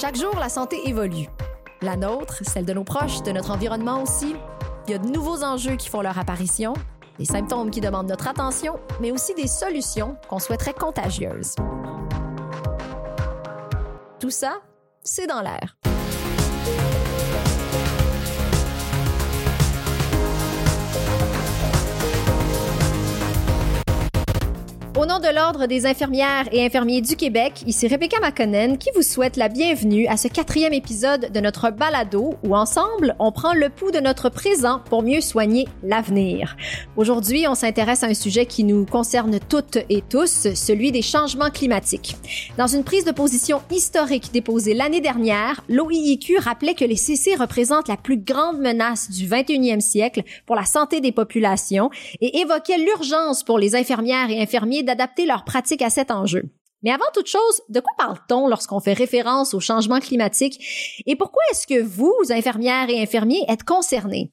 Chaque jour, la santé évolue. La nôtre, celle de nos proches, de notre environnement aussi. Il y a de nouveaux enjeux qui font leur apparition, des symptômes qui demandent notre attention, mais aussi des solutions qu'on souhaiterait contagieuses. Tout ça, c'est dans l'air. Au nom de l'Ordre des infirmières et infirmiers du Québec, ici Rebecca McConnell qui vous souhaite la bienvenue à ce quatrième épisode de notre balado où ensemble, on prend le pouls de notre présent pour mieux soigner l'avenir. Aujourd'hui, on s'intéresse à un sujet qui nous concerne toutes et tous, celui des changements climatiques. Dans une prise de position historique déposée l'année dernière, l'OIIQ rappelait que les CC représentent la plus grande menace du 21e siècle pour la santé des populations et évoquait l'urgence pour les infirmières et infirmiers d'adapter leurs pratiques à cet enjeu. Mais avant toute chose, de quoi parle-t-on lorsqu'on fait référence au changement climatique et pourquoi est-ce que vous, infirmières et infirmiers, êtes concernés?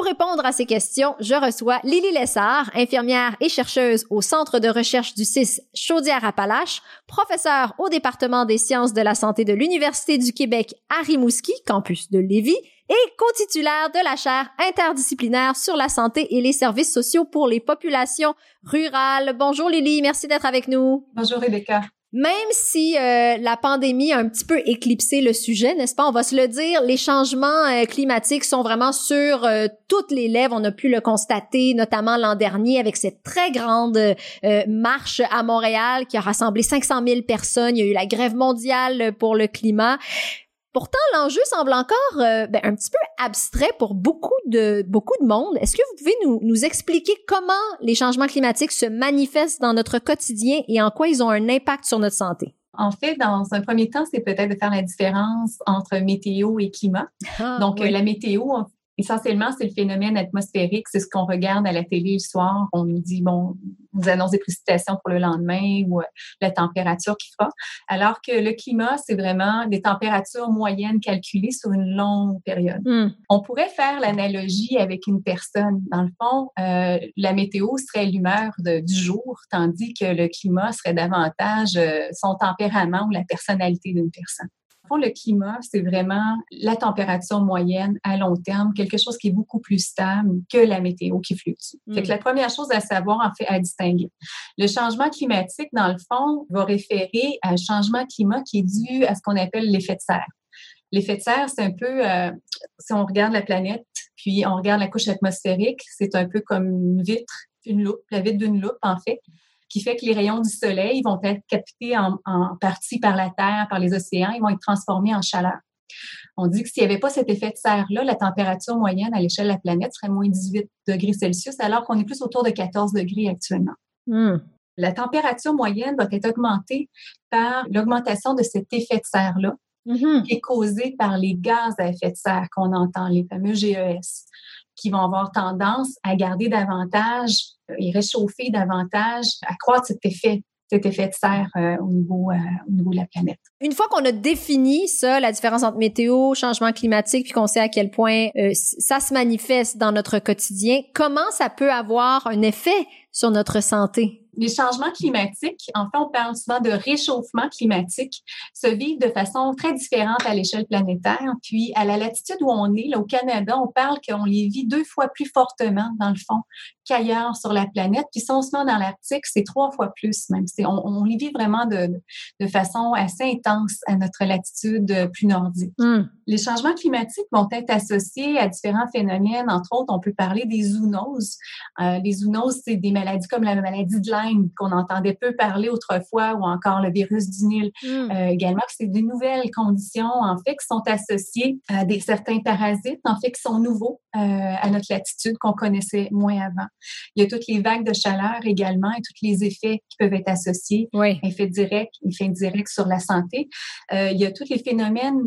Pour répondre à ces questions, je reçois Lily Lessard, infirmière et chercheuse au Centre de recherche du CIS Chaudière-Appalaches, professeure au département des sciences de la santé de l'Université du Québec à Rimouski, campus de Lévis, et co-titulaire de la chaire interdisciplinaire sur la santé et les services sociaux pour les populations rurales. Bonjour Lily, merci d'être avec nous. Bonjour Rebecca. Même si euh, la pandémie a un petit peu éclipsé le sujet, n'est-ce pas? On va se le dire, les changements euh, climatiques sont vraiment sur euh, toutes les lèvres. On a pu le constater, notamment l'an dernier, avec cette très grande marche à Montréal qui a rassemblé 500 000 personnes. Il y a eu la grève mondiale pour le climat. Pourtant, l'enjeu semble encore ben, un petit peu abstrait pour beaucoup de beaucoup de monde. Est-ce que vous pouvez nous, nous expliquer comment les changements climatiques se manifestent dans notre quotidien et en quoi ils ont un impact sur notre santé? En fait, dans un premier temps, c'est peut-être de faire la différence entre météo et climat. Ah, Donc, la météo, Essentiellement, c'est le phénomène atmosphérique. C'est ce qu'on regarde à la télé le soir. On nous dit, bon, vous annoncez des précipitations pour le lendemain ou euh, la température qu'il fera. Alors que le climat, c'est vraiment des températures moyennes calculées sur une longue période. Hmm. On pourrait faire l'analogie avec une personne. Dans le fond, euh, la météo serait l'humeur du jour, tandis que le climat serait davantage euh, son tempérament ou la personnalité d'une personne le climat, c'est vraiment la température moyenne à long terme, quelque chose qui est beaucoup plus stable que la météo qui fluctue. C'est que mm. la première chose à savoir, en fait, à distinguer. Le changement climatique, dans le fond, va référer à un changement climat qui est dû à ce qu'on appelle l'effet de serre. L'effet de serre, c'est un peu, euh, si on regarde la planète, puis on regarde la couche atmosphérique, c'est un peu comme une vitre, une loupe, la vitre d'une loupe, en fait qui fait que les rayons du soleil vont être captés en, partie par la Terre, par les océans, ils vont être transformés en chaleur. On dit que s'il n'y avait pas cet effet de serre-là, la température moyenne à l'échelle de la planète serait moins 18 degrés Celsius, alors qu'on est plus autour de 14 degrés actuellement. Hmm. La température moyenne va être augmentée par l'augmentation de cet effet de serre-là, mm-hmm. qui est causé par les gaz à effet de serre qu'on entend, les fameux GES, qui vont avoir tendance à garder davantage et réchauffer davantage, accroître cet effet cet effet de serre euh, au, niveau, euh, au niveau de la planète. Une fois qu'on a défini ça, la différence entre météo, changement climatique, puis qu'on sait à quel point euh, ça se manifeste dans notre quotidien, comment ça peut avoir un effet sur notre santé? Les changements climatiques, en fait, on parle souvent de réchauffement climatique, se vivent de façon très différente à l'échelle planétaire. Puis, à la latitude où on est, au Canada, on parle qu'on les vit deux fois plus fortement, dans le fond, qu'ailleurs sur la planète. Puis, si on se met dans l'Arctique, c'est trois fois plus, même. On, on les vit vraiment de, de façon assez intense à notre latitude plus nordique. Hmm. Les changements climatiques vont être associés à différents phénomènes. Entre autres, on peut parler des zoonoses. Euh, les zoonoses, c'est des maladies comme la maladie de Lyme qu'on entendait peu parler autrefois ou encore le virus du Nil. Hmm. Euh, également, c'est des nouvelles conditions, en fait, qui sont associées à des certains parasites, en fait, qui sont nouveaux euh, à notre latitude qu'on connaissait moins avant. Il y a toutes les vagues de chaleur également et tous les effets qui peuvent être associés, oui. effets directs, effets indirects sur la santé. Euh, il y a tous les phénomènes,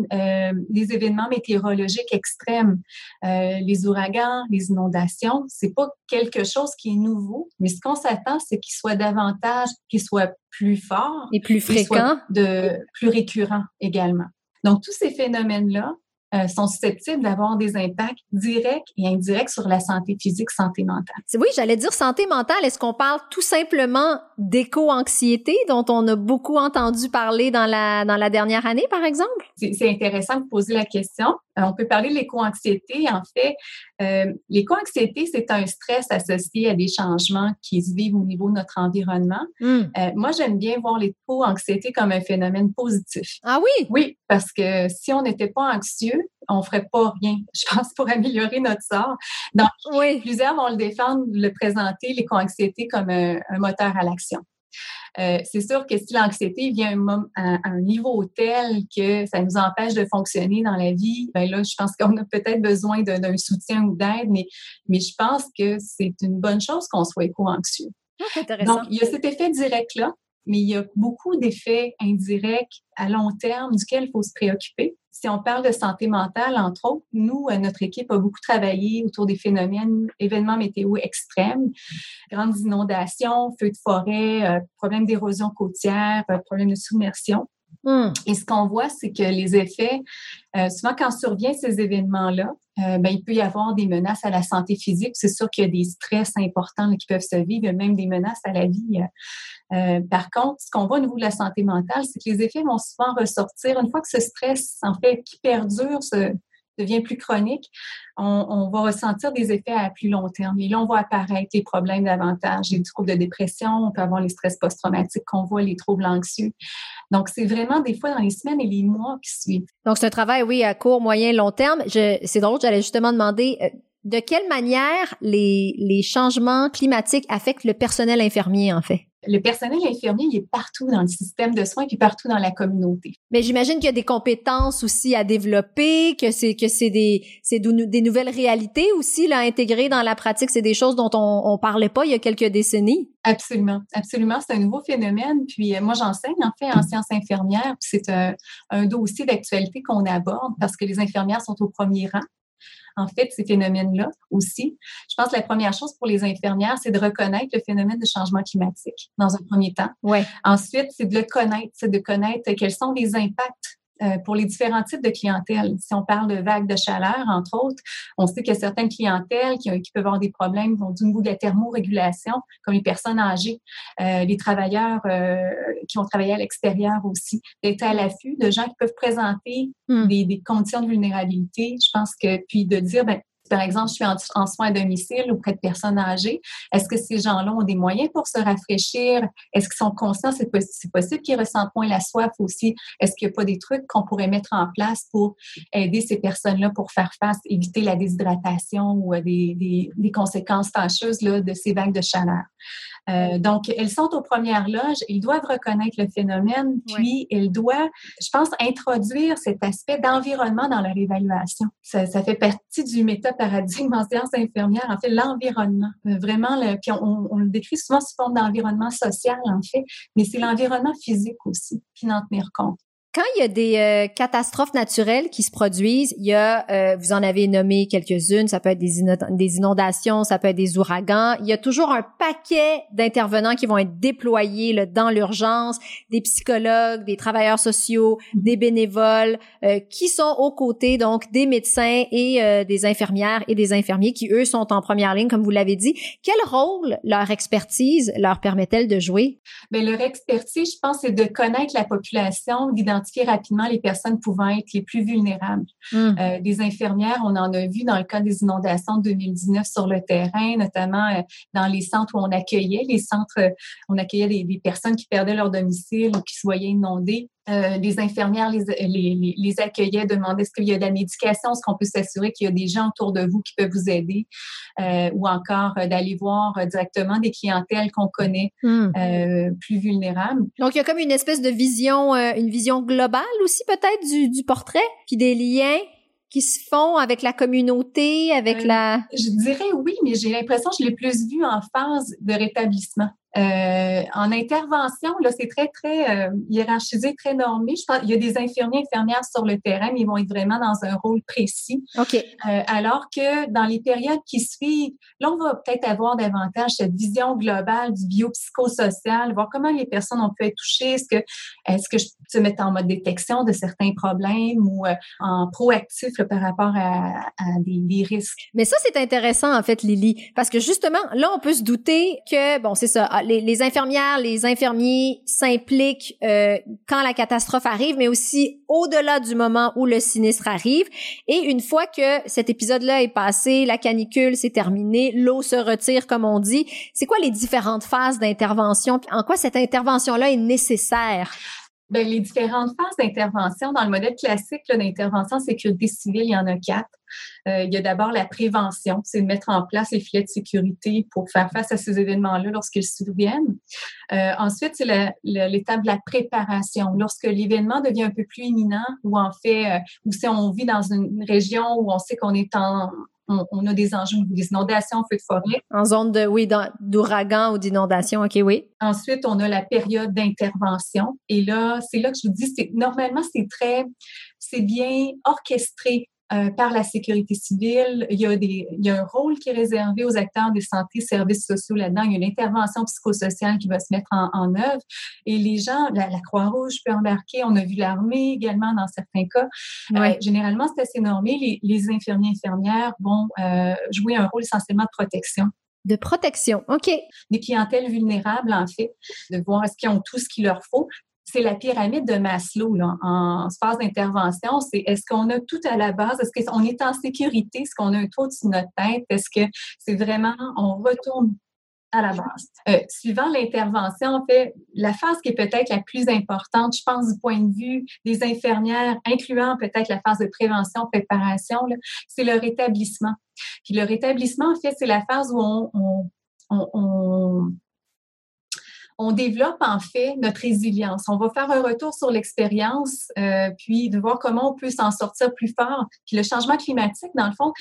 les événements météorologiques extrêmes, les ouragans, les inondations. C'est pas quelque chose qui est nouveau, mais ce qu'on s'attend, c'est qu'il soit davantage, qu'il soit plus fort et plus fréquent, de plus récurrent également. Donc tous ces phénomènes-là euh, sont susceptibles d'avoir des impacts directs et indirects sur la santé physique, santé mentale. Oui, j'allais dire santé mentale. Est-ce qu'on parle tout simplement d'éco-anxiété dont on a beaucoup entendu parler dans la, dans la dernière année, par exemple? C'est intéressant de poser la question. Euh, on peut parler de l'éco-anxiété. En fait, euh, l'éco-anxiété, c'est un stress associé à des changements qui se vivent au niveau de notre environnement. Hmm. Euh, moi, j'aime bien voir l'éco-anxiété comme un phénomène positif. Ah oui? Oui, parce que si on n'était pas anxieux, on ferait pas rien, je pense, pour améliorer notre sort. Donc, plusieurs vont le défendre, le présenter, l'éco-anxiété comme un moteur à l'action. Euh, c'est sûr que si l'anxiété vient à, un niveau tel que ça nous empêche de fonctionner dans la vie, ben là, je pense qu'on a peut-être besoin d'un soutien ou d'aide, mais, mais je pense que c'est une bonne chose qu'on soit éco-anxieux. Ah, Donc, il y a cet effet direct-là, mais il y a beaucoup d'effets indirects à long terme duquel il faut se préoccuper. Si on parle de santé mentale, entre autres, nous, euh, notre équipe a beaucoup travaillé autour des phénomènes, événements météo extrêmes, grandes inondations, feux de forêt, euh, problèmes d'érosion côtière, euh, problèmes de submersion. Hmm. Et ce qu'on voit, c'est que les effets, souvent quand surviennent ces événements-là, ben, il peut y avoir des menaces à la santé physique. C'est sûr qu'il y a des stress importants qui peuvent se vivre, même des menaces à la vie euh, par contre, ce qu'on voit au niveau de la santé mentale, c'est que les effets vont souvent ressortir une fois que ce stress, en fait, qui perdure, devient plus chronique, on, va ressentir des effets à plus long terme. Et là, on voit apparaître les problèmes davantage, les troubles de dépression, on peut avoir les stress post-traumatiques qu'on voit, les troubles anxieux. Donc, c'est vraiment des fois dans les semaines et les mois qui suivent. Donc, c'est un travail, oui, à court, moyen, long terme. C'est drôle, j'allais justement demander, euh, de quelle manière les, les changements climatiques affectent le personnel infirmier, en fait? Le personnel infirmier, il est partout dans le système de soins puis partout dans la communauté. Mais j'imagine qu'il y a des compétences aussi à développer, que c'est que c'est des c'est des nouvelles réalités aussi là intégrées dans la pratique. C'est des choses dont on, on parlait pas il y a quelques décennies. Absolument, absolument. C'est un nouveau phénomène. Puis euh, moi, j'enseigne en fait en sciences infirmières. C'est un, un dossier d'actualité qu'on aborde parce que les infirmières sont au premier rang en fait, ces phénomènes-là aussi. Je pense que la première chose pour les infirmières, c'est de reconnaître le phénomène de changement climatique dans un premier temps. Ouais. Ensuite, c'est de le connaître, c'est de connaître quels sont les impacts pour les différents types de clientèle. Si on parle de vagues de chaleur, entre autres, on sait qu'il y a certaines clientèles qui, qui peuvent avoir des problèmes du niveau de la thermorégulation, comme les personnes âgées, euh, les travailleurs euh, qui ont travaillé à l'extérieur aussi, d'être à l'affût de gens qui peuvent présenter hmm. des, des, conditions de vulnérabilité. Je pense que, puis de dire, ben, par exemple, je suis en, soins à domicile auprès de personnes âgées, est-ce que ces gens-là ont des moyens pour se rafraîchir? Est-ce qu'ils sont conscients? C'est possible qu'ils ressentent moins la soif aussi. Est-ce qu'il n'y a pas des trucs qu'on pourrait mettre en place pour aider ces personnes-là pour faire face, éviter la déshydratation ou des, des conséquences fâcheuses là, de ces vagues de chaleur? Euh, donc, elles sont aux premières loges, ils doivent reconnaître le phénomène, puis elles doivent, je pense, introduire cet aspect d'environnement dans leur évaluation. Ça, ça fait partie du méta-paradigme en sciences infirmières, en fait, l'environnement. Euh, vraiment, le, puis on, on, le décrit souvent sous forme d'environnement social, en fait, mais c'est l'environnement physique aussi, puis d'en tenir compte. Quand il y a des euh, catastrophes naturelles qui se produisent, il y a, euh, vous en avez nommé quelques-unes, ça peut être des, inondations, ça peut être des ouragans. Il y a toujours un paquet d'intervenants qui vont être déployés là, dans l'urgence, des psychologues, des travailleurs sociaux, des bénévoles, euh, qui sont aux côtés donc des médecins et des infirmières et des infirmiers qui eux sont en première ligne, comme vous l'avez dit. Quel rôle leur expertise leur permet-elle de jouer? Bien, leur expertise, je pense, c'est de connaître la population, d'identifier rapidement les personnes pouvant être les plus vulnérables. Hmm. Euh, des infirmières, on en a vu dans le cas des inondations de 2019 sur le terrain, notamment euh, dans les centres où on accueillait, les centres, euh, on accueillait des, des personnes qui perdaient leur domicile ou qui se voyaient inondées. Euh, les infirmières les, les, les accueillaient, demandaient est-ce qu'il y a de la médication, est-ce qu'on peut s'assurer qu'il y a des gens autour de vous qui peuvent vous aider, euh, ou encore euh, d'aller voir directement des clientèles qu'on connaît hmm. plus vulnérables. Donc il y a comme une espèce de vision, une vision globale aussi peut-être du, du portrait, puis des liens qui se font avec la communauté, avec la... Je dirais oui, mais j'ai l'impression que je l'ai plus vu en phase de rétablissement. Euh, en intervention, là, c'est très, très euh, hiérarchisé, très normé. Je pense il y a des infirmiers, infirmières sur le terrain, mais ils vont être vraiment dans un rôle précis. OK. Euh, alors que dans les périodes qui suivent, là, on va peut-être avoir davantage cette vision globale du biopsychosocial, voir comment les personnes ont pu être touchées. Est-ce que, est-ce que je se mettre en mode détection de certains problèmes ou en proactif par rapport à, à des, des, risques? Mais ça, c'est intéressant, en fait, Lily, parce que justement, là, on peut se douter que, bon, c'est ça, les, les, infirmières, les infirmiers s'impliquent euh, quand la catastrophe arrive, mais aussi au-delà du moment où le sinistre arrive. Et une fois que cet épisode-là est passé, la canicule s'est terminée, l'eau se retire, comme on dit, c'est quoi les différentes phases d'intervention? En quoi cette intervention-là est nécessaire? Bien, les différentes phases d'intervention, dans le modèle classique d'intervention sécurité civile, il y en a quatre. Euh, il y a d'abord la prévention, c'est de mettre en place les filets de sécurité pour faire face à ces événements-là lorsqu'ils surviennent. Euh, ensuite, c'est l'étape de la préparation. Lorsque l'événement devient un peu plus imminent ou en fait, euh, ou si on vit dans une région où on sait qu'on est en, on, a des enjeux des inondations, feu de forêt. En zone de, oui, d'ouragan ou d'inondation, OK, oui. Ensuite, on a la période d'intervention. Et là, c'est là que je vous dis, c'est normalement, c'est très, c'est bien orchestré euh, par la sécurité civile. Il y, a des, il y a un rôle qui est réservé aux acteurs de santé, services sociaux là-dedans. Il y a une intervention psychosociale qui va se mettre en, en œuvre. Et les gens, la, Croix-Rouge peut embarquer. On a vu l'armée également dans certains cas. Euh, généralement, c'est assez normé. Les, les infirmiers infirmières vont euh, jouer un rôle essentiellement de protection. De protection, OK. Des clientèles vulnérables, en fait, de voir est-ce qu'ils ont tout ce qu'il leur faut c'est la pyramide de Maslow là, en phase d'intervention. C'est est-ce qu'on a tout à la base? Est-ce qu'on est en sécurité? Est-ce qu'on a un toit au-dessus de notre tête? Est-ce que c'est vraiment, on retourne à la base? Euh, suivant l'intervention, en fait, la phase qui est peut-être la plus importante, je pense, du point de vue des infirmières, incluant peut-être la phase de prévention, préparation, c'est le rétablissement. Puis le rétablissement, en fait, c'est la phase où on, développe en fait notre résilience. On va faire un retour sur l'expérience, euh, puis de voir comment on peut s'en sortir plus fort. Puis le changement climatique, dans le fond,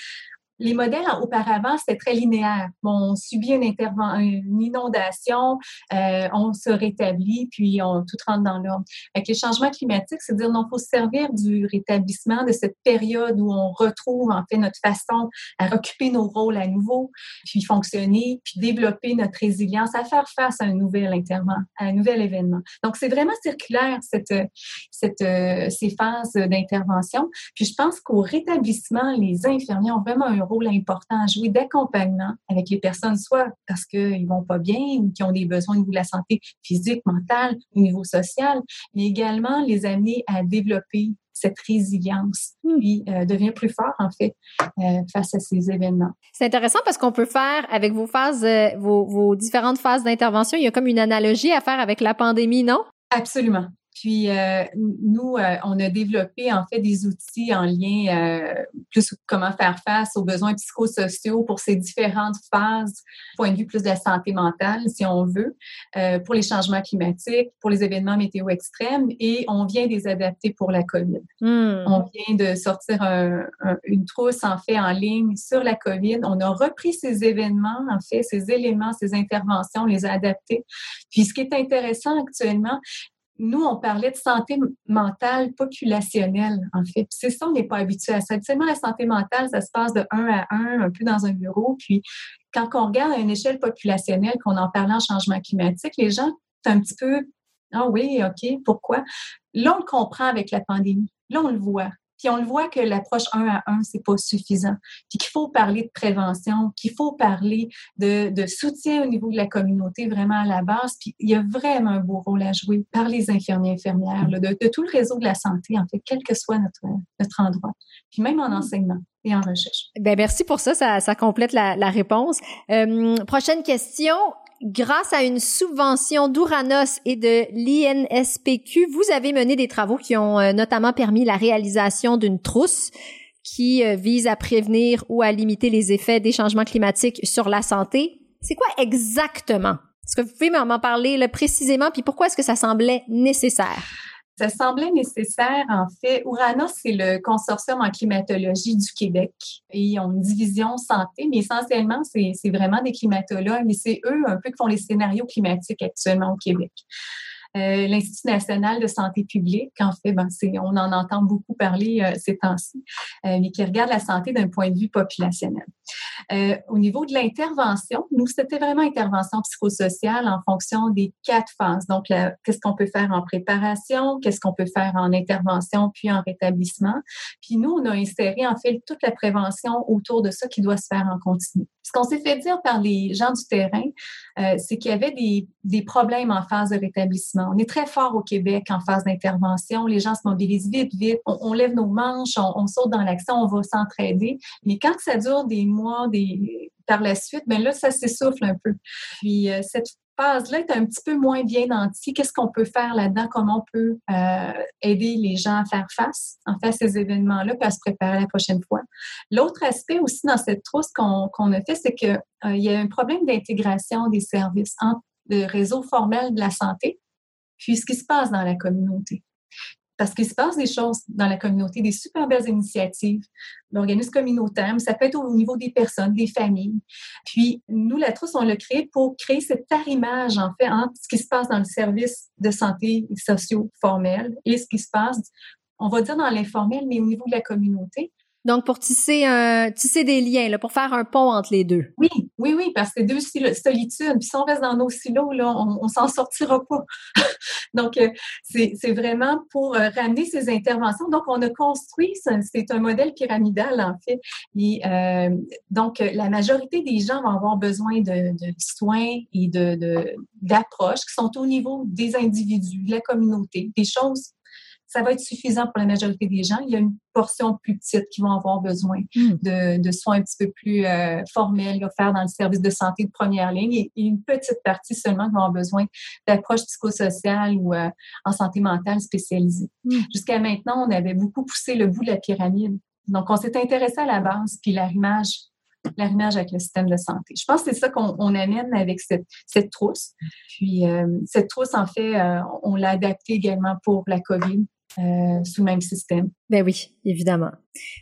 les modèles auparavant, c'était très linéaire. on subit une, inondation, euh, on se rétablit, puis on tout rentre dans l'ordre. Avec les changements climatiques, c'est dire non, faut se servir du rétablissement de cette période où on retrouve en fait notre façon à occuper nos rôles à nouveau, puis fonctionner, puis développer notre résilience à faire face à un nouvel à un nouvel événement. Donc c'est vraiment circulaire cette, cette euh, ces phases d'intervention. Puis je pense qu'au rétablissement, les infirmiers ont vraiment un rôle important à jouer d'accompagnement avec les personnes, soit parce qu'ils vont pas bien ou qui ont des besoins au niveau de la santé physique, mentale, au niveau social, mais également les amener à développer cette résilience, hmm. puis euh, devient plus fort en fait euh, face à ces événements. C'est intéressant parce qu'on peut faire avec vos phases, euh, vos, vos différentes phases d'intervention, il y a comme une analogie à faire avec la pandémie, non? Absolument. Puis euh, nous, euh, on a développé en fait des outils en lien euh, plus comment faire face aux besoins psychosociaux pour ces différentes phases, point de vue plus de la santé mentale, si on veut, pour les changements climatiques, pour les événements météo extrêmes, et on vient des adapter pour la COVID. Hmm. On vient de sortir une trousse en fait en ligne sur la COVID. On a repris ces événements, en fait, ces éléments, ces interventions, les a adaptés. Puis ce qui est intéressant actuellement, nous, on parlait de santé mentale populationnelle, en fait. C'est ça, on n'est pas habitué à ça. Habituellement, la santé mentale, ça se passe de un à un, un peu dans un bureau. Puis, quand on regarde à une échelle populationnelle, qu'on en parle en changement climatique, les gens, c'est un petit peu, ah oui, OK, pourquoi? Là, on le comprend avec la pandémie. Là, on le voit. Puis on le voit que l'approche un à un, c'est pas suffisant. Puis qu'il faut parler de prévention, qu'il faut parler de, de, soutien au niveau de la communauté vraiment à la base. Puis il y a vraiment un beau rôle à jouer par les infirmiers infirmières, de, de, tout le réseau de la santé, en fait, quel que soit notre, notre endroit. Puis même en mm. enseignement et en recherche. Ben merci pour ça, ça, ça complète la, la réponse. Euh, prochaine question grâce à une subvention d'Ouranos et de l'INSPQ, vous avez mené des travaux qui ont euh, notamment permis la réalisation d'une trousse qui euh, vise à prévenir ou à limiter les effets des changements climatiques sur la santé. C'est quoi exactement? Est-ce que vous pouvez m'en parler précisément, puis pourquoi est-ce que ça semblait nécessaire? Ça semblait nécessaire, en fait. Urana, c'est le consortium en climatologie du Québec. Ils ont une division santé, mais essentiellement, c'est vraiment des climatologues et c'est eux un peu qui font les scénarios climatiques actuellement au Québec. Euh, L'Institut national de santé publique, en fait, ben, on en entend beaucoup parler euh, ces temps-ci, euh, mais qui regarde la santé d'un point de vue populationnel. au niveau de l'intervention, nous, c'était vraiment intervention psychosociale en fonction des quatre phases. Donc, qu'est-ce qu'on peut faire en préparation, qu'est-ce qu'on peut faire en intervention, puis en rétablissement. Puis nous, on a inséré, en fait, toute la prévention autour de ça qui doit se faire en continu. Ce qu'on s'est fait dire par les gens du terrain, c'est qu'il y avait des, des problèmes en phase de rétablissement on est très fort au Québec en phase d'intervention. Les gens se mobilisent vite, vite. On, lève nos manches, on, saute dans l'action, on va s'entraider. Mais quand ça dure des mois, des, par la suite, ben là, ça s'essouffle un peu. Puis euh, cette phase-là est un petit peu moins bien nantie. Qu'est-ce qu'on peut faire là-dedans? Comment on peut euh, aider les gens à faire face, en fait, à ces événements-là, puis à se préparer la prochaine fois? L'autre aspect aussi dans cette trousse qu'on a fait, c'est qu'il euh, y a un problème d'intégration des services entre le réseau formel de la santé puis ce qui se passe dans la communauté. Parce qu'il se passe des choses dans la communauté, des super belles initiatives, l'organisme communautaire, mais ça peut être au niveau des personnes, des familles. Puis nous, la Trousse, on l'a créé pour créer cette arrimage, en fait, entre ce qui se passe dans le service de santé socio formel et ce qui se passe, on va dire dans l'informel, mais au niveau de la communauté. Donc, pour tisser, un, tisser des liens, là, pour faire un pont entre les deux. Oui, oui, oui, parce que deux solitudes. Puis si on reste dans nos silos, on, on s'en sortira pas. donc, euh, c'est vraiment pour euh, ramener ces interventions. Donc, on a construit, c'est un modèle pyramidal, en fait. Et, euh, donc, la majorité des gens vont avoir besoin de, soins et d'approches qui sont au niveau des individus, de la communauté, des choses ça va être suffisant pour la majorité des gens. Il y a une portion plus petite qui vont avoir besoin hmm. de, soins un petit peu plus euh, formels offerts dans le service de santé de première ligne et, une petite partie seulement qui vont avoir besoin d'approches psychosociales ou euh, en santé mentale spécialisée. Hmm. Jusqu'à maintenant, on avait beaucoup poussé le bout de la pyramide. Donc, on s'est intéressé à la base, puis l'arrimage l'arrimage avec le système de santé. Je pense que c'est ça qu'on amène avec cette, cette trousse. Puis, euh, cette trousse, en fait, on l'a adaptée également pour la COVID. Euh, sous le même système. Ben oui, évidemment.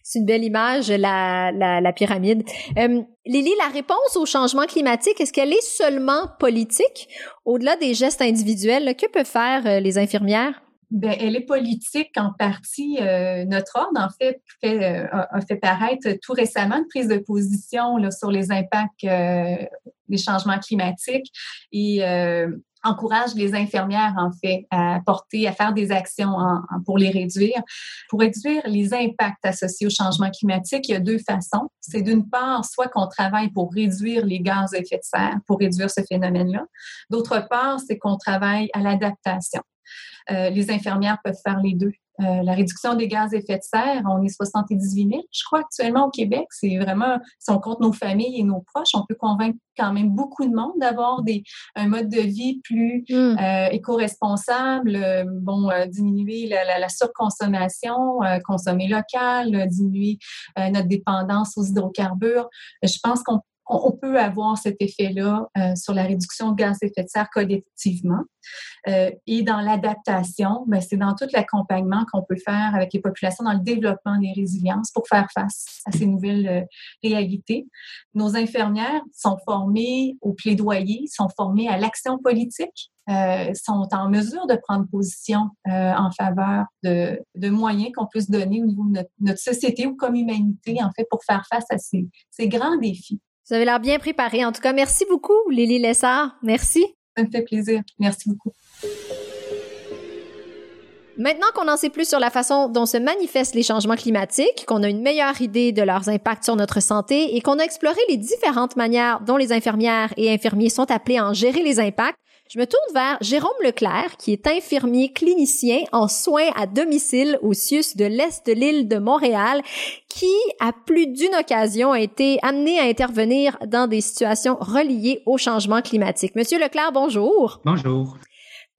C'est une belle image, la, la, la pyramide. Euh, Lily, la réponse au changement climatique, est-ce qu'elle est seulement politique? Au-delà des gestes individuels, que peuvent faire euh, les infirmières? Ben, elle est politique en partie. Euh, notre ordre, en fait, fait a fait paraître tout récemment une prise de position là, sur les impacts des changements climatiques. Et encourage les infirmières, en fait, à porter, à faire des actions pour les réduire. Pour réduire les impacts associés au changement climatique, il y a deux façons. C'est d'une part, soit qu'on travaille pour réduire les gaz à effet de serre, pour réduire ce phénomène-là. D'autre part, c'est qu'on travaille à l'adaptation. Euh, les infirmières peuvent faire les deux. Euh, la réduction des gaz à effet de serre, on est 78 000, je crois, actuellement au Québec. C'est vraiment, si on compte nos familles et nos proches, on peut convaincre quand même beaucoup de monde d'avoir des un mode de vie plus mm. euh, éco-responsable, euh, bon, diminuer la, la, surconsommation, consommer local, diminuer notre dépendance aux hydrocarbures. Je pense qu'on on, peut avoir cet effet-là euh, sur la réduction de gaz à effet de serre collectivement. Euh, et dans l'adaptation, ben, c'est dans tout l'accompagnement qu'on peut faire avec les populations dans le développement des résiliences pour faire face à ces nouvelles euh, réalités. Nos infirmières sont formées au plaidoyer, sont formées à l'action politique. sont en mesure de prendre position en faveur de, moyens qu'on peut se donner au niveau de notre, société ou comme humanité, en fait, pour faire face à ces, ces grands défis. Vous avez l'air bien préparé. En tout cas, merci beaucoup, Lily Lessard. Merci. Ça me fait plaisir. Merci beaucoup. Maintenant qu'on en sait plus sur la façon dont se manifestent les changements climatiques, qu'on a une meilleure idée de leurs impacts sur notre santé et qu'on a exploré les différentes manières dont les infirmières et infirmiers sont appelés à en gérer les impacts, je me tourne vers Jérôme Leclerc, qui est infirmier clinicien en soins à domicile au CIUS de l'Est de l'île de Montréal, qui, à plus d'une occasion, a été amené à intervenir dans des situations reliées au changement climatique. Monsieur Leclerc, bonjour. Bonjour.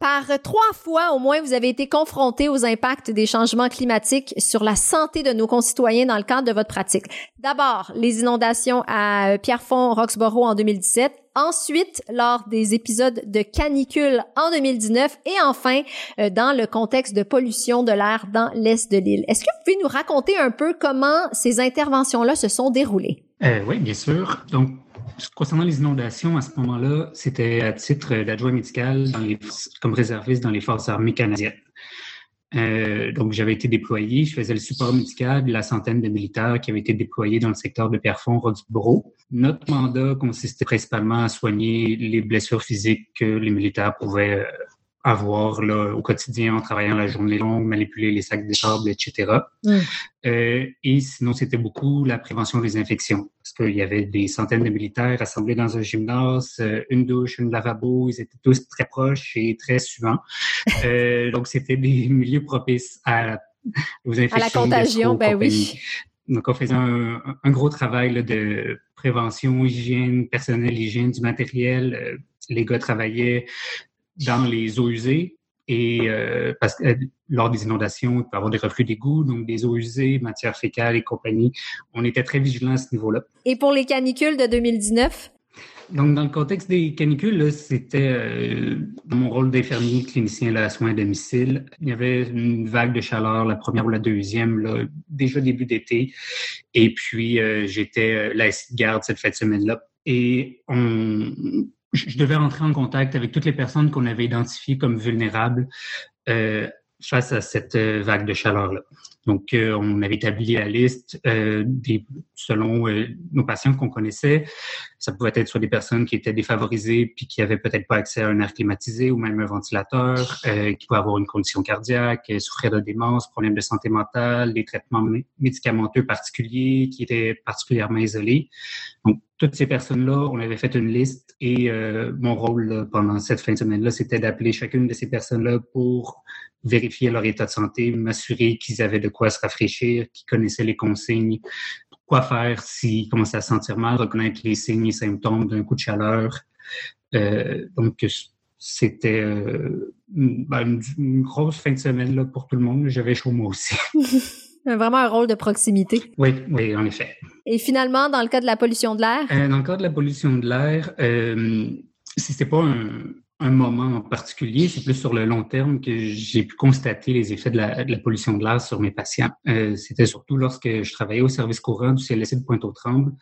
Par trois fois au moins, vous avez été confronté aux impacts des changements climatiques sur la santé de nos concitoyens dans le cadre de votre pratique. D'abord, les inondations à Pierrefonds, Roxborough en 2017. Ensuite, lors des épisodes de canicule en 2019 et enfin, euh, dans le contexte de pollution de l'air dans l'est de l'île. Est-ce que vous pouvez nous raconter un peu comment ces interventions-là se sont déroulées? Euh, oui, bien sûr. Donc, concernant les inondations, à ce moment-là, c'était à titre d'adjoint médical comme réserviste dans les forces armées canadiennes. Euh, donc, j'avais été déployé, je faisais le support médical de la centaine de militaires qui avaient été déployés dans le secteur de Pierrefonds-Roxborough. Notre mandat consistait principalement à soigner les blessures physiques que les militaires pouvaient euh, avoir là, au quotidien en travaillant la journée longue, manipuler les sacs de sable, etc. Mm. Euh, et sinon, c'était beaucoup la prévention des infections, parce qu'il y avait des centaines de militaires rassemblés dans un gymnase, euh, une douche, une lavabo, ils étaient tous très proches et très suivants. Euh, donc, c'était des milieux propices à, aux infections. À la contagion, ben oui. Donc, on faisait un, un gros travail de prévention, hygiène, personnel, hygiène du matériel. Euh, les gars travaillaient dans les eaux usées. Et euh, parce que euh, lors des inondations, il peut y avoir des reflux d'égout, donc des eaux usées, matières fécales et compagnie. On était très vigilants à ce niveau-là. Et pour les canicules de 2019? Donc, dans le contexte des canicules, c'était euh, mon rôle d'infirmier clinicien là, à soins à domicile. Il y avait une vague de chaleur, la première ou la deuxième, là, déjà début d'été. Et puis, j'étais la garde cette de semaine-là. Et on, je devais rentrer en contact avec toutes les personnes qu'on avait identifiées comme vulnérables euh, face à cette euh, vague de chaleur-là. Donc, euh, on avait établi la liste euh, selon nos patients qu'on connaissait. Ça pouvait être soit des personnes qui étaient défavorisées puis qui avaient peut-être pas accès à un air climatisé ou même un ventilateur, qui pouvaient avoir une condition cardiaque, souffrir de démence, problèmes de santé mentale, des traitements médicamenteux particuliers qui étaient particulièrement isolés. Donc, toutes ces personnes-là, on avait fait une liste et mon rôle pendant cette fin de semaine-là, c'était d'appeler chacune de ces personnes-là pour vérifier leur état de santé, m'assurer qu'ils avaient de quoi se rafraîchir, qu'ils connaissaient les consignes, quoi faire s'ils commençaient à se sentir mal, reconnaître les signes et symptômes d'un coup de chaleur. Euh, donc, c'était euh, ben, une, grosse fin de semaine là, pour tout le monde. J'avais chaud moi aussi. Vraiment un rôle de proximité. Oui, oui, en effet. Et finalement, dans le cas de la pollution de l'air? Euh, dans le cas de la pollution de l'air, euh, c'était pas un, un moment en particulier, c'est plus sur le long terme que j'ai pu constater les effets de la, pollution de l'air sur mes patients. Euh, C'était surtout lorsque je travaillais au service courant du CLSC de Pointe-aux-Trembles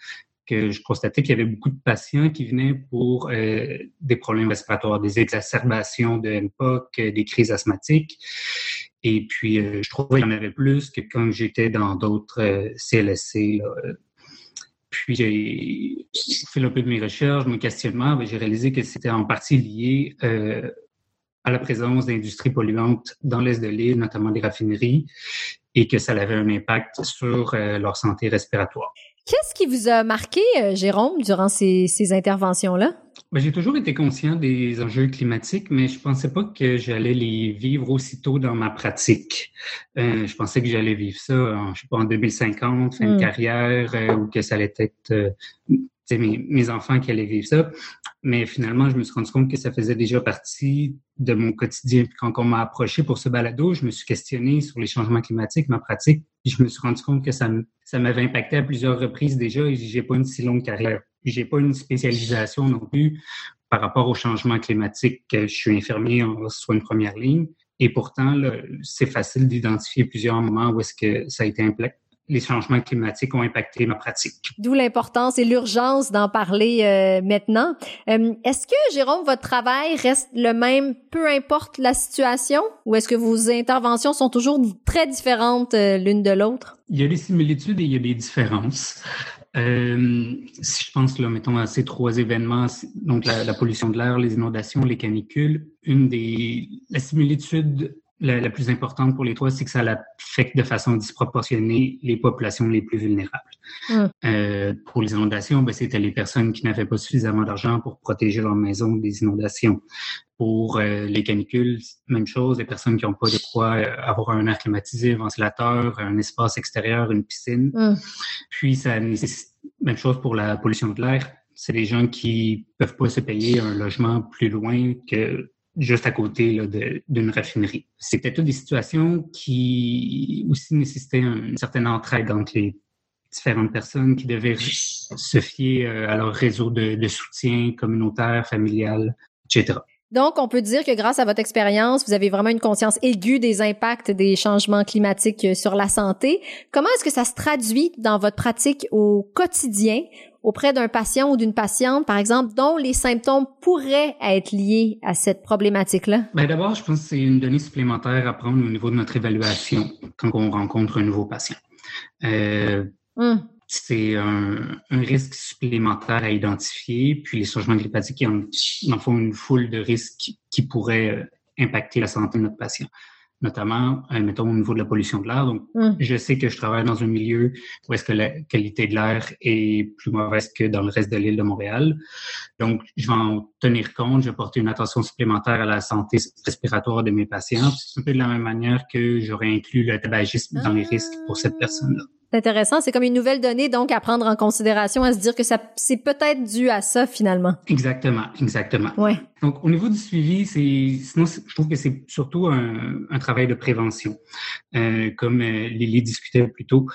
que je constatais qu'il y avait beaucoup de patients qui venaient pour euh, des problèmes respiratoires, des exacerbations de MPOC, des crises asthmatiques. Et puis, euh, je trouvais qu'il y en avait plus que quand j'étais dans d'autres euh, CLSC. Puis j'ai fait un peu de mes recherches, mes questionnements, j'ai réalisé que c'était en partie lié euh, à la présence d'industries polluantes dans l'est de l'île, notamment des raffineries, et que ça avait un impact sur euh, leur santé respiratoire. Qu'est-ce qui vous a marqué, euh, Jérôme, durant ces, ces interventions-là? Ben, j'ai toujours été conscient des enjeux climatiques, mais je pensais pas que j'allais les vivre aussitôt dans ma pratique. Euh, je pensais que j'allais vivre ça, en, je sais pas, en 2050, fin de hmm. carrière, euh, ou que ça allait être euh, mes, mes enfants qui allaient vivre ça. Mais finalement, je me suis rendu compte que ça faisait déjà partie de mon quotidien. Puis quand on m'a approché pour ce balado, je me suis questionné sur les changements climatiques, ma pratique, puis je me suis rendu compte que ça, ça m'avait impacté à plusieurs reprises déjà et j'ai pas une si longue carrière. J'ai pas une spécialisation non plus par rapport aux changements climatiques. Je suis infirmier en soit une première ligne. Et pourtant, c'est facile d'identifier plusieurs moments où est-ce que ça a été les changements climatiques ont impacté ma pratique. D'où l'importance et l'urgence d'en parler euh, maintenant. Euh, est-ce que, Jérôme, votre travail reste le même, peu importe la situation, ou est-ce que vos interventions sont toujours très différentes euh, l'une de l'autre? Il y a des similitudes et il y a des différences. si je pense, là, mettons, à ces trois événements, donc la, la pollution de l'air, les inondations, les canicules, une des la similitude la, plus importante pour les trois, c'est que ça affecte de façon disproportionnée les populations les plus vulnérables. Hum. Euh, pour les inondations, ben, c'était les personnes qui n'avaient pas suffisamment d'argent pour protéger leur maison des inondations. Pour euh, les canicules, même chose, les personnes qui n'ont pas de quoi euh, avoir un air climatisé, un ventilateur, un espace extérieur, une piscine. Hum. Puis ça nécessite, même chose pour la pollution de l'air, c'est des gens qui peuvent pas se payer un logement plus loin que juste à côté d'une raffinerie. C'était toutes des situations qui aussi nécessitaient une certaine entraide entre les différentes personnes qui devaient se fier à leur réseau de soutien communautaire, familial, etc. Donc, on peut dire que grâce à votre expérience, vous avez vraiment une conscience aiguë des impacts des changements climatiques sur la santé. Comment est-ce que ça se traduit dans votre pratique au quotidien auprès d'un patient ou d'une patiente, par exemple, dont les symptômes pourraient être liés à cette problématique-là? Bien, d'abord, je pense que c'est une donnée supplémentaire à prendre au niveau de notre évaluation quand on rencontre un nouveau patient. Euh, hum c'est un, risque supplémentaire à identifier. Puis les changements climatiques en, en font une foule de risques qui pourraient euh, impacter la santé de notre patient, notamment, euh, mettons, au niveau de la pollution de l'air. Donc, hum. je sais que je travaille dans un milieu où est-ce que la qualité de l'air est plus mauvaise que dans le reste de l'île de Montréal. Donc, je vais en tenir compte, je vais porter une attention supplémentaire à la santé respiratoire de mes patients. C'est un peu de la même manière que j'aurais inclus le tabagisme dans les risques pour cette personne-là. C'est intéressant. C'est comme une nouvelle donnée, donc, à prendre en considération, à se dire que ça, c'est peut-être dû à ça, finalement. Exactement, exactement. Ouais. Donc, au niveau du suivi, c'est, sinon, je trouve que c'est surtout un, un, travail de prévention. Euh, comme euh, Lily discutait plus tôt,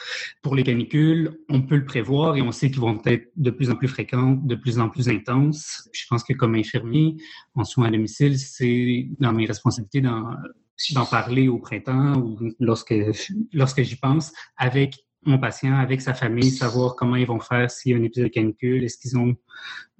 pour les canicules, on peut le prévoir et on sait qu'ils vont être de plus en plus fréquents, de plus en plus intenses. Je pense que comme infirmier en soins à domicile, c'est dans mes responsabilités d'en, d'en parler au printemps ou lorsque, lorsque j'y pense avec mon patient avec sa famille, savoir comment ils vont faire s'il y a un épisode de canicule, est-ce qu'ils ont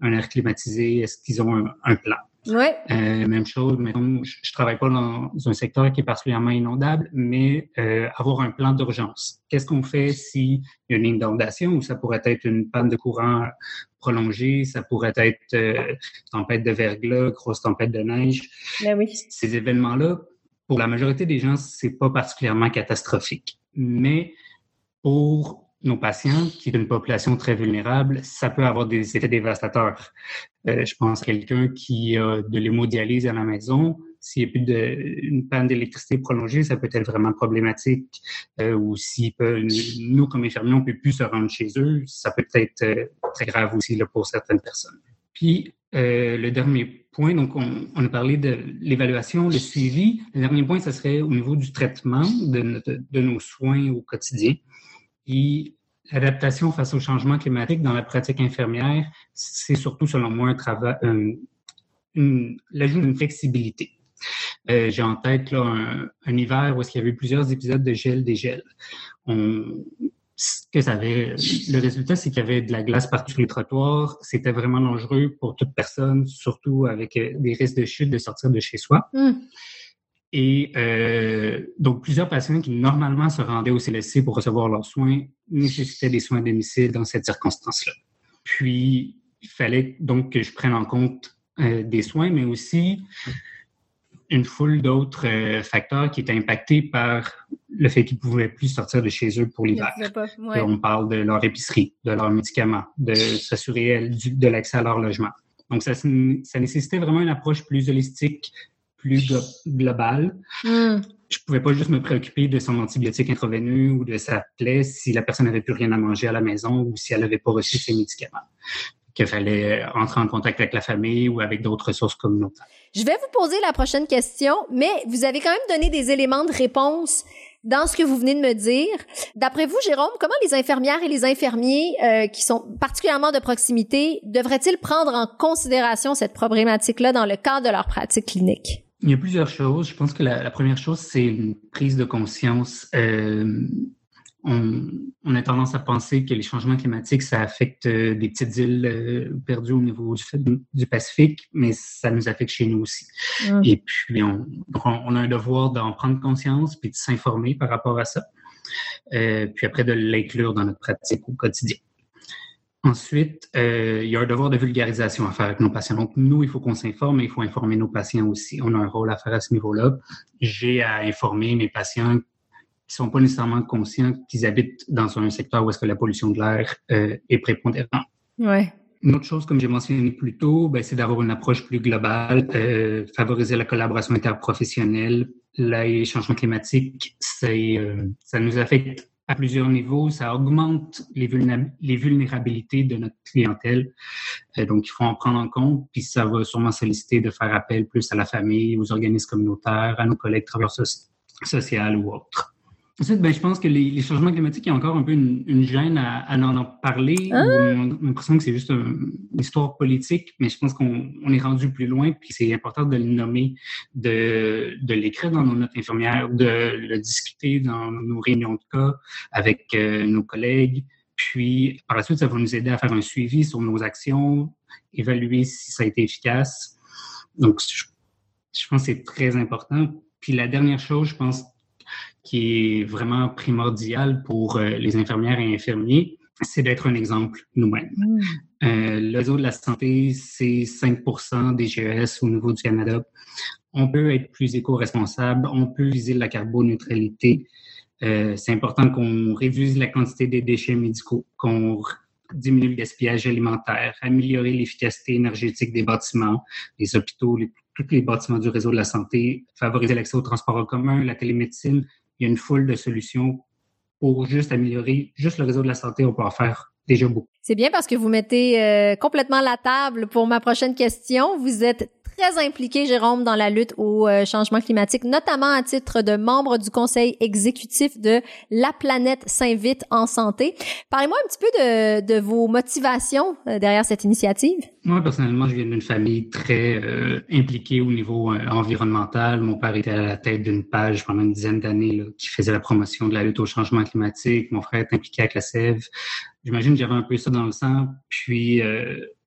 un air climatisé, est-ce qu'ils ont un, plan. Ouais. Euh, même chose, mais je, je travaille pas dans un secteur qui est particulièrement inondable, mais euh, avoir un plan d'urgence. Qu'est-ce qu'on fait s'il y a une inondation ou ça pourrait être une panne de courant prolongée, ça pourrait être euh, tempête de verglas, grosse tempête de neige? Ben oui. Ces événements-là, pour la majorité des gens, c'est pas particulièrement catastrophique, mais pour nos patients, qui est une population très vulnérable, ça peut avoir des effets dévastateurs. Euh, je pense à quelqu'un qui a de l'hémodialyse à la maison. S'il n'y a plus de, une panne d'électricité prolongée, ça peut être vraiment problématique. Euh, ou si nous, comme infirmiers, on ne peut plus se rendre chez eux, ça peut être euh, très grave aussi là, pour certaines personnes. Puis, euh, le dernier point, donc on, a parlé de l'évaluation, le suivi. Le dernier point, ce serait au niveau du traitement de nos soins au quotidien. Puis l'adaptation face au changement climatique dans la pratique infirmière, c'est surtout, selon moi, un travail, l'ajout d'une flexibilité. Euh, j'ai en tête là, un, un hiver où il y avait plusieurs épisodes de gel dégel. On, ce que ça avait, le résultat, c'est qu'il y avait de la glace partout sur les trottoirs. C'était vraiment dangereux pour toute personne, surtout avec euh, des risques de chute de sortir de chez soi. Mmh. Et euh, donc, plusieurs patients qui normalement se rendaient au CLSC pour recevoir leurs soins nécessitaient des soins à domicile dans cette circonstance-là. Puis, il fallait donc que je prenne en compte euh, des soins, mais aussi une foule d'autres euh, facteurs qui étaient impactés par le fait qu'ils ne pouvaient plus sortir de chez eux pour l'hiver. Ouais. On parle de leur épicerie, de leurs médicaments, de s'assurer de l'accès à leur logement. Donc, ça, ça nécessitait vraiment une approche plus holistique, plus global. Mm. Je pouvais pas juste me préoccuper de son antibiotique intraveineux ou de sa plaie si la personne n'avait plus rien à manger à la maison ou si elle n'avait pas reçu ses médicaments. Qu'il fallait entrer en contact avec la famille ou avec d'autres ressources communautaires. Je vais vous poser la prochaine question, mais vous avez quand même donné des éléments de réponse dans ce que vous venez de me dire. D'après vous, Jérôme, comment les infirmières et les infirmiers euh, qui sont particulièrement de proximité devraient-ils prendre en considération cette problématique-là dans le cadre de leur pratique clinique? Il y a plusieurs choses. Je pense que la, première chose, c'est une prise de conscience. Euh, on, on, a tendance à penser que les changements climatiques, ça affecte euh, des petites îles euh, perdues au niveau du, du, Pacifique, mais ça nous affecte chez nous aussi. Mmh. Et puis, on, on, a un devoir d'en prendre conscience puis de s'informer par rapport à ça. Euh, puis après, de l'inclure dans notre pratique au quotidien. Ensuite, euh, il y a un devoir de vulgarisation à faire avec nos patients. Donc, nous, il faut qu'on s'informe, mais il faut informer nos patients aussi. On a un rôle à faire à ce niveau-là. J'ai à informer mes patients qui sont pas nécessairement conscients qu'ils habitent dans un secteur où est-ce que la pollution de l'air euh, est prépondérante. Ouais. Une autre chose, comme j'ai mentionné plus tôt, ben, c'est d'avoir une approche plus globale, euh, favoriser la collaboration interprofessionnelle. Les changements climatiques, c'est, euh, ça nous affecte à plusieurs niveaux. Ça augmente les, vulnérabilités de notre clientèle. Euh, donc, il faut en prendre en compte. Puis ça va sûrement solliciter de faire appel plus à la famille, aux organismes communautaires, à nos collègues travailleurs sociaux ou autres. Ensuite, ben, je pense que les, changements climatiques, il y a encore un peu une, gêne à, en, parler. Ah! On a l'impression que c'est juste une histoire politique, mais je pense qu'on est rendu plus loin, puis c'est important de le nommer, de, de l'écrire dans nos notes infirmières, de le discuter dans nos réunions de cas avec euh, nos collègues. Puis, par la suite, ça va nous aider à faire un suivi sur nos actions, évaluer si ça a été efficace. Donc, je, je pense que c'est très important. Puis la dernière chose, je pense, qui est vraiment primordial pour euh, les infirmières et infirmiers, c'est d'être un exemple nous-mêmes. Mm. Euh, le réseau de la santé, c'est 5 des GES au niveau du Canada. On peut être plus éco-responsable, on peut viser la carboneutralité. Euh, c'est important qu'on réduise la quantité des déchets médicaux, qu'on diminue le gaspillage alimentaire, améliorer l'efficacité énergétique des bâtiments, des hôpitaux, tous les bâtiments du réseau de la santé, favoriser l'accès au transport en commun, la télémédecine, il y a une foule de solutions pour juste améliorer juste le réseau de la santé. On peut en faire déjà beaucoup. C'est bien parce que vous mettez euh, complètement la table pour ma prochaine question. Vous êtes très impliqué, Jérôme, dans la lutte au euh, changement climatique, notamment à titre de membre du conseil exécutif de La planète s'invite en santé. Parlez-moi un petit peu de, vos motivations euh, derrière cette initiative. Moi, personnellement, je viens d'une famille très euh, impliquée au niveau environnemental. Mon père était à la tête d'une page pendant une dizaine d'années qui faisait la promotion de la lutte au changement climatique. Mon frère est impliqué avec la sève. J'imagine que j'avais un peu ça dans le sang. Puis,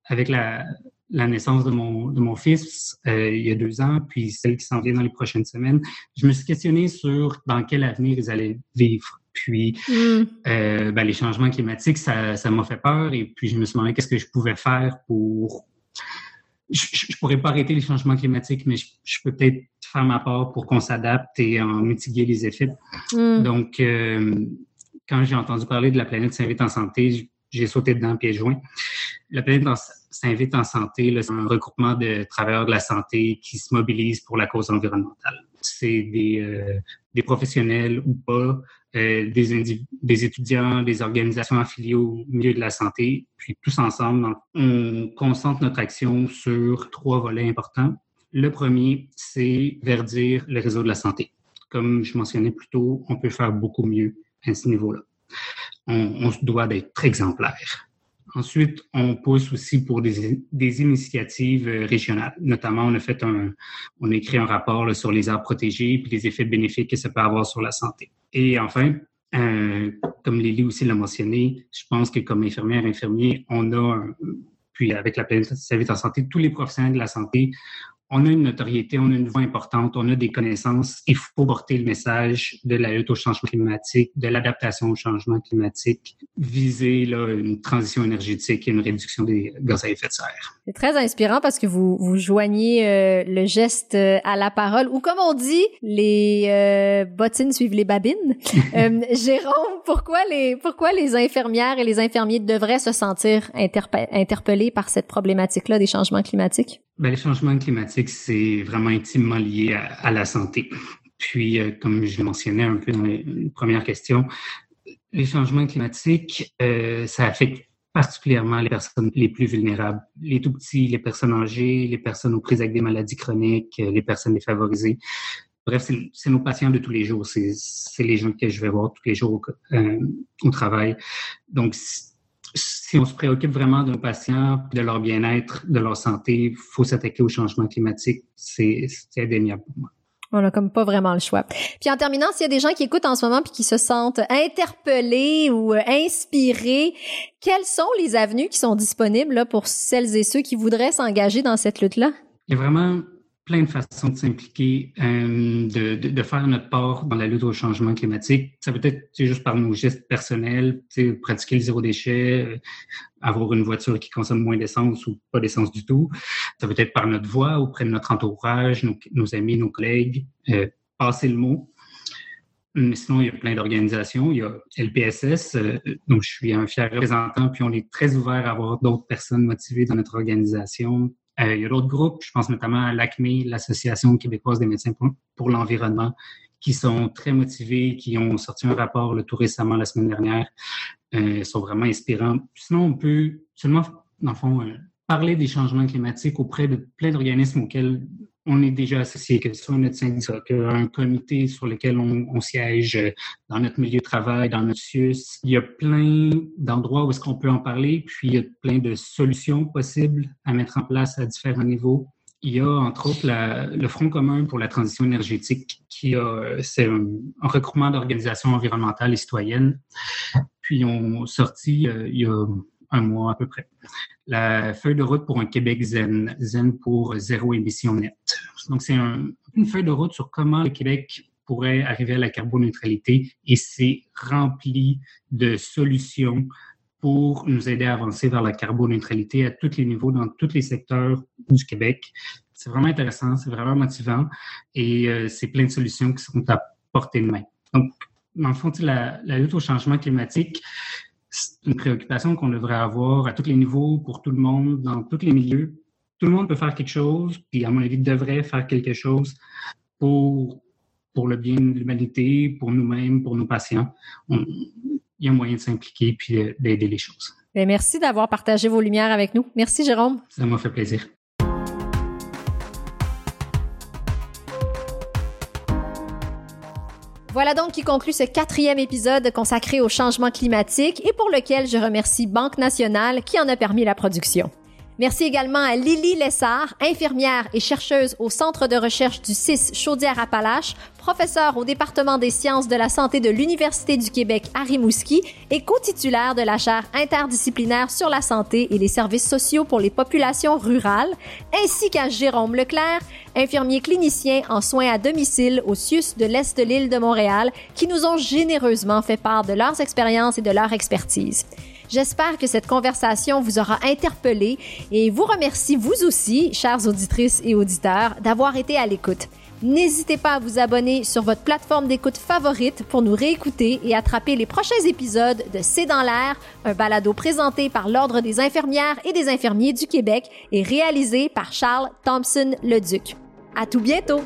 avec la, la naissance de mon, de mon fils euh, il y a deux ans, puis celle qui s'en vient dans les prochaines semaines, je me suis questionné sur dans quel avenir ils allaient vivre. Puis mm. euh, ben, les changements climatiques, ça, ça m'a fait peur. Et puis je me suis demandé qu'est-ce que je pouvais faire pour... Je, je, pourrais pas arrêter les changements climatiques, mais je, peux peut-être faire ma part pour qu'on s'adapte et en mitiguer les effets. Mm. Donc, euh, quand j'ai entendu parler de la planète s'invite en santé, j'ai sauté dedans pieds joints. La planète s'invite en santé, c'est un regroupement de travailleurs de la santé qui se mobilisent pour la cause environnementale. C'est des, euh, des professionnels ou pas, euh, des, des étudiants, des organisations affiliées au milieu de la santé, puis tous ensemble, on concentre notre action sur trois volets importants. Le premier, c'est verdir le réseau de la santé. Comme je mentionnais plus tôt, on peut faire beaucoup mieux à ce niveau-là. On, on doit d'être exemplaire. Ensuite, on pousse aussi pour des, initiatives euh, régionales. Notamment, on a fait un, on a écrit un rapport sur les arbres protégés puis les effets bénéfiques que ça peut avoir sur la santé. Et enfin, euh, comme Lily aussi l'a mentionné, je pense que comme infirmière, infirmier, on a, puis avec la planète service en santé, tous les professionnels de la santé, on a une notoriété, on a une voix importante, on a des connaissances. Il faut porter le message de la lutte au changement climatique, de l'adaptation au changement climatique, viser là, une transition énergétique et une réduction des gaz à effet de serre. C'est très inspirant parce que vous, vous joignez euh, le geste euh, à la parole, ou comme on dit, les euh, bottines suivent les babines. Jérôme, pourquoi les, pourquoi les infirmières et les infirmiers devraient se sentir interpellés par cette problématique-là des changements climatiques? Ben, les changements climatiques, c'est vraiment intimement lié à, la santé. Puis, euh, comme je mentionnais un peu dans les, premières questions, les changements climatiques, euh, ça affecte particulièrement les personnes les plus vulnérables, les tout petits, les personnes âgées, les personnes aux prises avec des maladies chroniques, euh, les personnes défavorisées. Bref, c'est nos patients de tous les jours. C'est les gens que je vais voir tous les jours au, au travail. Donc, si on se préoccupe vraiment de nos patients, de leur bien-être, de leur santé, il faut s'attaquer au changement climatique. C'est indéniable pour moi. On a comme pas vraiment le choix. Puis en terminant, s'il y a des gens qui écoutent en ce moment puis qui se sentent interpellés ou euh, inspirés, quelles sont les avenues qui sont disponibles là, pour celles et ceux qui voudraient s'engager dans cette lutte-là? Il y a vraiment plein de façons de s'impliquer, euh, de, de, faire notre part dans la lutte au changement climatique. Ça peut être juste par nos gestes personnels, pratiquer le zéro déchet, euh, avoir une voiture qui consomme moins d'essence ou pas d'essence du tout. Ça peut être par notre voix auprès de notre entourage, nos, nos amis, nos collègues, euh, passer le mot. Mais sinon, il y a plein d'organisations. Il y a LPSS, euh, donc je suis un fier représentant, puis on est très ouvert à avoir d'autres personnes motivées dans notre organisation. Euh, il y a d'autres groupes, je pense notamment à l'ACME, l'Association québécoise des médecins pour, l'environnement, qui sont très motivés, qui ont sorti un rapport le tout récemment la semaine dernière, euh, sont vraiment inspirants. Sinon, on peut seulement, dans le fond, euh, parler des changements climatiques auprès de plein d'organismes auxquels on est déjà associé, que ce soit notre syndicat, un comité sur lequel on, siège euh, dans notre milieu de travail, dans notre SUS. Il y a plein d'endroits où est-ce qu'on peut en parler, puis il y a plein de solutions possibles à mettre en place à différents niveaux. Il y a, entre autres, le Front commun pour la transition énergétique, qui a, c'est un, regroupement d'organisations environnementales et citoyennes. Puis, on sorti euh, il y a un mois à peu près. La feuille de route pour un Québec zen, zen pour zéro émission nette. Donc, c'est une feuille de route sur comment le Québec pourrait arriver à la carboneutralité et c'est rempli de solutions pour nous aider à avancer vers la carboneutralité à tous les niveaux, dans tous les secteurs du Québec. C'est vraiment intéressant, c'est vraiment motivant et euh, c'est plein de solutions qui sont à portée de main. Donc, dans le fond, la, la lutte au changement climatique, c'est une préoccupation qu'on devrait avoir à tous les niveaux, pour tout le monde, dans tous les milieux. Tout le monde peut faire quelque chose, puis à mon avis, devrait faire quelque chose pour, pour le bien de l'humanité, pour nous-mêmes, pour nos patients. il y a moyen de s'impliquer puis d'aider les choses. Ben, merci d'avoir partagé vos lumières avec nous. Merci, Jérôme. Ça m'a fait plaisir. Voilà donc qui conclut ce quatrième épisode consacré au changement climatique et pour lequel je remercie Banque nationale qui en a permis la production. Merci également à Lily Lessard, infirmière et chercheuse au Centre de recherche du CIS Chaudière-Appalaches, professeure au département des sciences de la santé de l'Université du Québec à Rimouski et co-titulaire de la chaire interdisciplinaire sur la santé et les services sociaux pour les populations rurales, ainsi qu'à Jérôme Leclerc, infirmier clinicien en soins à domicile au CIUS de l'Est de l'île de Montréal, qui nous ont généreusement fait part de leurs expériences et de leur expertise. J'espère que cette conversation vous aura interpellé et vous remercie vous aussi, chères auditrices et auditeurs, d'avoir été à l'écoute. N'hésitez pas à vous abonner sur votre plateforme d'écoute favorite pour nous réécouter et attraper les prochains épisodes de C'est dans l'air, un balado présenté par l'Ordre des infirmières et des infirmiers du Québec et réalisé par Charles Thompson-Leduc. À tout bientôt!